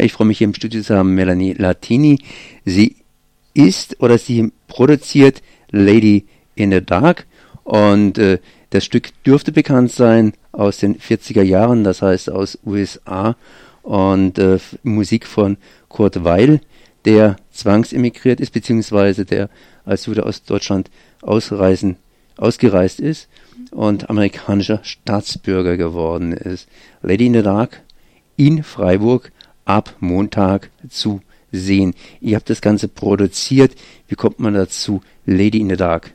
Ja, ich freue mich hier im Studio zu haben Melanie Latini. Sie ist oder sie produziert Lady in the Dark und äh, das Stück dürfte bekannt sein aus den 40er Jahren, das heißt aus USA und äh, Musik von Kurt Weil, der zwangsemigriert ist, beziehungsweise der als Jude aus Deutschland ausreisen, ausgereist ist und amerikanischer Staatsbürger geworden ist. Lady in the Dark in Freiburg ab Montag zu sehen. Ihr habt das Ganze produziert. Wie kommt man dazu, Lady in the Dark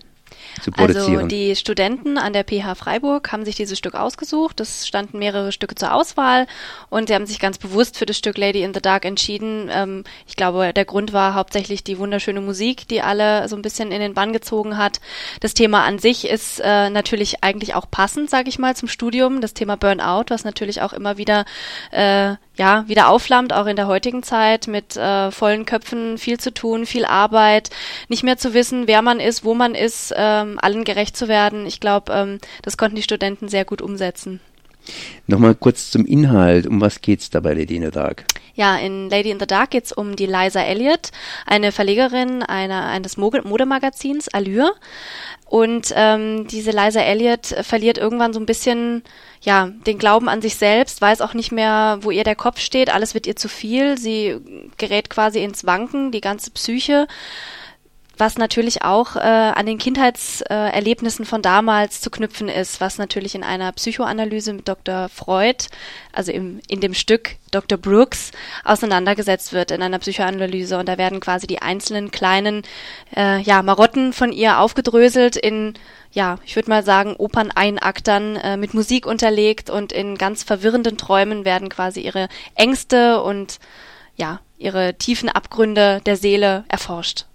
zu Also produzieren? die Studenten an der PH Freiburg haben sich dieses Stück ausgesucht. Es standen mehrere Stücke zur Auswahl und sie haben sich ganz bewusst für das Stück Lady in the Dark entschieden. Ähm, ich glaube, der Grund war hauptsächlich die wunderschöne Musik, die alle so ein bisschen in den Bann gezogen hat. Das Thema an sich ist äh, natürlich eigentlich auch passend, sage ich mal, zum Studium. Das Thema Burnout, was natürlich auch immer wieder äh, ja, wieder aufflammt, auch in der heutigen Zeit mit äh, vollen Köpfen, viel zu tun, viel Arbeit, nicht mehr zu wissen, wer man ist, wo man ist, ähm, allen gerecht zu werden. Ich glaube, ähm, das konnten die Studenten sehr gut umsetzen. Nochmal kurz zum Inhalt. Um was geht's da bei Lady in the Dark? Ja, in Lady in the Dark geht's um die Liza Elliott, eine Verlegerin einer, eines Mode- Modemagazins Allure. Und ähm, diese Liza Elliott verliert irgendwann so ein bisschen ja den Glauben an sich selbst, weiß auch nicht mehr, wo ihr der Kopf steht. Alles wird ihr zu viel. Sie gerät quasi ins Wanken, die ganze Psyche was natürlich auch äh, an den Kindheitserlebnissen von damals zu knüpfen ist, was natürlich in einer Psychoanalyse mit Dr. Freud, also im, in dem Stück Dr. Brooks, auseinandergesetzt wird in einer Psychoanalyse. Und da werden quasi die einzelnen kleinen äh, ja, Marotten von ihr aufgedröselt in, ja, ich würde mal sagen, Opern-Einaktern äh, mit Musik unterlegt und in ganz verwirrenden Träumen werden quasi ihre Ängste und ja, ihre tiefen Abgründe der Seele erforscht.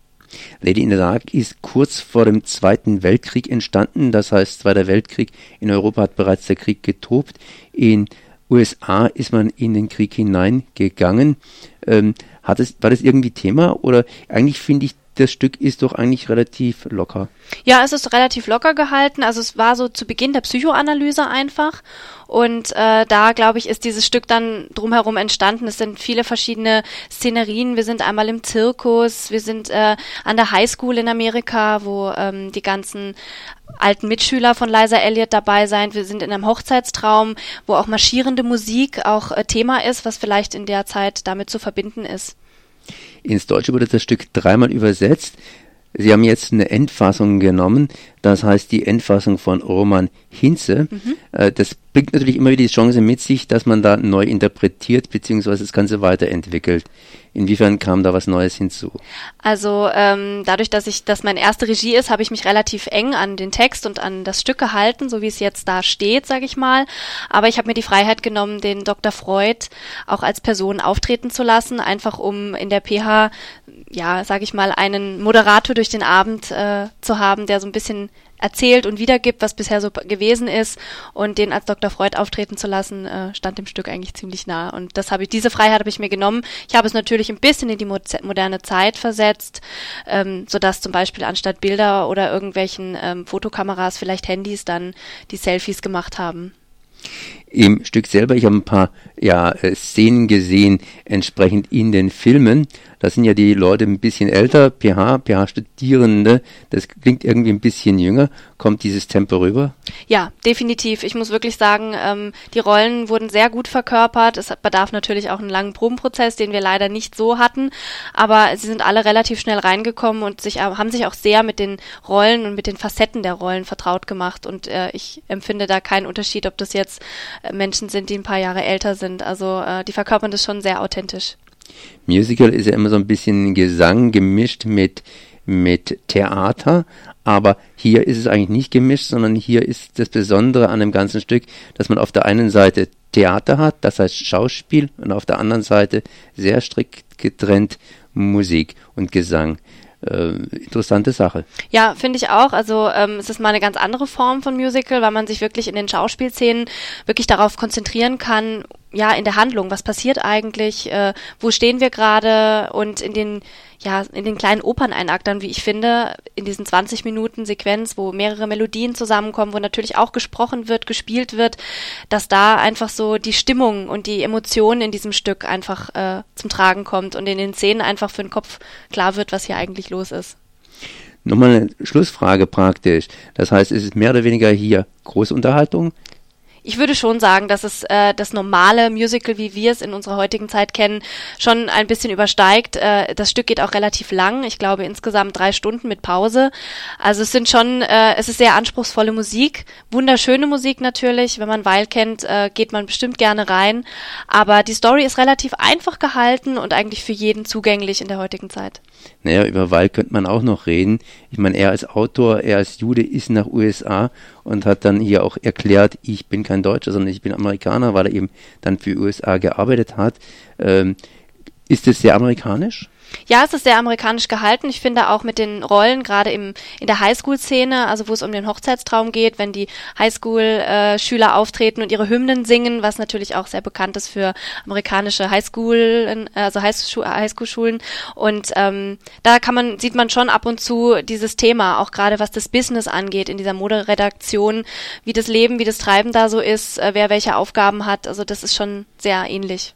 Lady in the Dark ist kurz vor dem Zweiten Weltkrieg entstanden. Das heißt, Zweiter Weltkrieg in Europa hat bereits der Krieg getobt. In USA ist man in den Krieg hineingegangen. Ähm, hat es, war das irgendwie Thema? Oder eigentlich finde ich, das Stück ist doch eigentlich relativ locker. Ja, es ist relativ locker gehalten. Also es war so zu Beginn der Psychoanalyse einfach. Und äh, da, glaube ich, ist dieses Stück dann drumherum entstanden. Es sind viele verschiedene Szenerien. Wir sind einmal im Zirkus, wir sind äh, an der Highschool in Amerika, wo ähm, die ganzen alten Mitschüler von Liza Elliott dabei sind. Wir sind in einem Hochzeitstraum, wo auch marschierende Musik auch äh, Thema ist, was vielleicht in der Zeit damit zu verbinden ist. Ins Deutsche wurde das Stück dreimal übersetzt. Sie haben jetzt eine Endfassung genommen, das heißt die Endfassung von Roman Hinze. Mhm. Äh, das bringt natürlich immer wieder die Chance mit sich, dass man da neu interpretiert bzw. das Ganze weiterentwickelt. Inwiefern kam da was Neues hinzu? Also ähm, dadurch, dass ich, dass meine erste Regie ist, habe ich mich relativ eng an den Text und an das Stück gehalten, so wie es jetzt da steht, sage ich mal. Aber ich habe mir die Freiheit genommen, den Dr. Freud auch als Person auftreten zu lassen, einfach um in der PH, ja, sage ich mal, einen Moderator durch den Abend äh, zu haben, der so ein bisschen erzählt und wiedergibt, was bisher so gewesen ist und den als Dr. Freud auftreten zu lassen, äh, stand dem Stück eigentlich ziemlich nah. Und das habe ich, diese Freiheit habe ich mir genommen. Ich habe es natürlich ein bisschen in die moderne Zeit versetzt, ähm, sodass zum Beispiel anstatt Bilder oder irgendwelchen ähm, Fotokameras vielleicht Handys dann die Selfies gemacht haben. Im Stück selber, ich habe ein paar ja, äh, Szenen gesehen, entsprechend in den Filmen. Da sind ja die Leute ein bisschen älter, PH, PH-Studierende. Das klingt irgendwie ein bisschen jünger. Kommt dieses Tempo rüber? Ja, definitiv. Ich muss wirklich sagen, ähm, die Rollen wurden sehr gut verkörpert. Es bedarf natürlich auch einen langen Probenprozess, den wir leider nicht so hatten. Aber sie sind alle relativ schnell reingekommen und sich, haben sich auch sehr mit den Rollen und mit den Facetten der Rollen vertraut gemacht. Und äh, ich empfinde da keinen Unterschied, ob das jetzt äh, Menschen sind, die ein paar Jahre älter sind. Also äh, die verkörpern das schon sehr authentisch. Musical ist ja immer so ein bisschen Gesang gemischt mit, mit Theater, aber hier ist es eigentlich nicht gemischt, sondern hier ist das Besondere an dem ganzen Stück, dass man auf der einen Seite Theater hat, das heißt Schauspiel, und auf der anderen Seite sehr strikt getrennt Musik und Gesang äh, interessante Sache. Ja, finde ich auch. Also ähm, es ist mal eine ganz andere Form von Musical, weil man sich wirklich in den Schauspielszenen wirklich darauf konzentrieren kann, ja, in der Handlung. Was passiert eigentlich? Äh, wo stehen wir gerade? Und in den, ja, in den kleinen Operneinaktern, wie ich finde, in diesen 20 Minuten Sequenz, wo mehrere Melodien zusammenkommen, wo natürlich auch gesprochen wird, gespielt wird, dass da einfach so die Stimmung und die Emotionen in diesem Stück einfach äh, zum Tragen kommt und in den Szenen einfach für den Kopf klar wird, was hier eigentlich los ist. Nochmal eine Schlussfrage praktisch. Das heißt, es ist mehr oder weniger hier Großunterhaltung, ich würde schon sagen, dass es äh, das normale Musical, wie wir es in unserer heutigen Zeit kennen, schon ein bisschen übersteigt. Äh, das Stück geht auch relativ lang. Ich glaube insgesamt drei Stunden mit Pause. Also es sind schon, äh, es ist sehr anspruchsvolle Musik, wunderschöne Musik natürlich. Wenn man Weil kennt, äh, geht man bestimmt gerne rein. Aber die Story ist relativ einfach gehalten und eigentlich für jeden zugänglich in der heutigen Zeit. Naja, über Weil könnte man auch noch reden. Ich meine, er als Autor, er als Jude ist nach USA und hat dann hier auch erklärt, ich bin kein Deutscher, sondern ich bin Amerikaner, weil er eben dann für USA gearbeitet hat. Ähm, ist es sehr amerikanisch? Ja, es ist sehr amerikanisch gehalten. Ich finde auch mit den Rollen, gerade im, in der Highschool-Szene, also wo es um den Hochzeitstraum geht, wenn die Highschool-Schüler auftreten und ihre Hymnen singen, was natürlich auch sehr bekannt ist für amerikanische Highschool, also Highschool-Schulen. Und ähm, da kann man, sieht man schon ab und zu dieses Thema, auch gerade was das Business angeht, in dieser Moderedaktion, wie das Leben, wie das Treiben da so ist, äh, wer welche Aufgaben hat. Also das ist schon sehr ähnlich.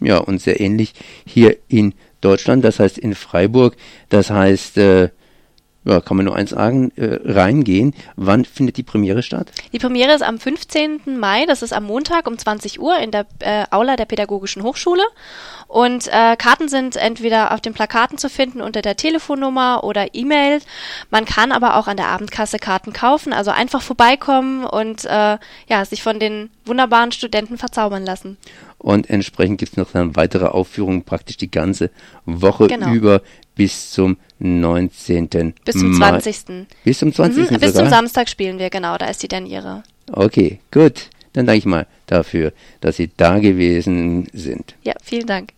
Ja, und sehr ähnlich hier in Deutschland, das heißt in Freiburg, das heißt, äh, ja, kann man nur eins sagen, äh, reingehen. Wann findet die Premiere statt? Die Premiere ist am 15. Mai, das ist am Montag um 20 Uhr in der äh, Aula der Pädagogischen Hochschule. Und äh, Karten sind entweder auf den Plakaten zu finden unter der Telefonnummer oder E-Mail. Man kann aber auch an der Abendkasse Karten kaufen, also einfach vorbeikommen und äh, ja, sich von den wunderbaren Studenten verzaubern lassen. Und entsprechend gibt es noch dann weitere Aufführungen praktisch die ganze Woche genau. über bis zum 19. Bis zum Mai. 20. Bis zum 20. Mhm, bis zum Samstag spielen wir, genau, da ist die dann ihre. Okay, gut. Dann danke ich mal dafür, dass Sie da gewesen sind. Ja, vielen Dank.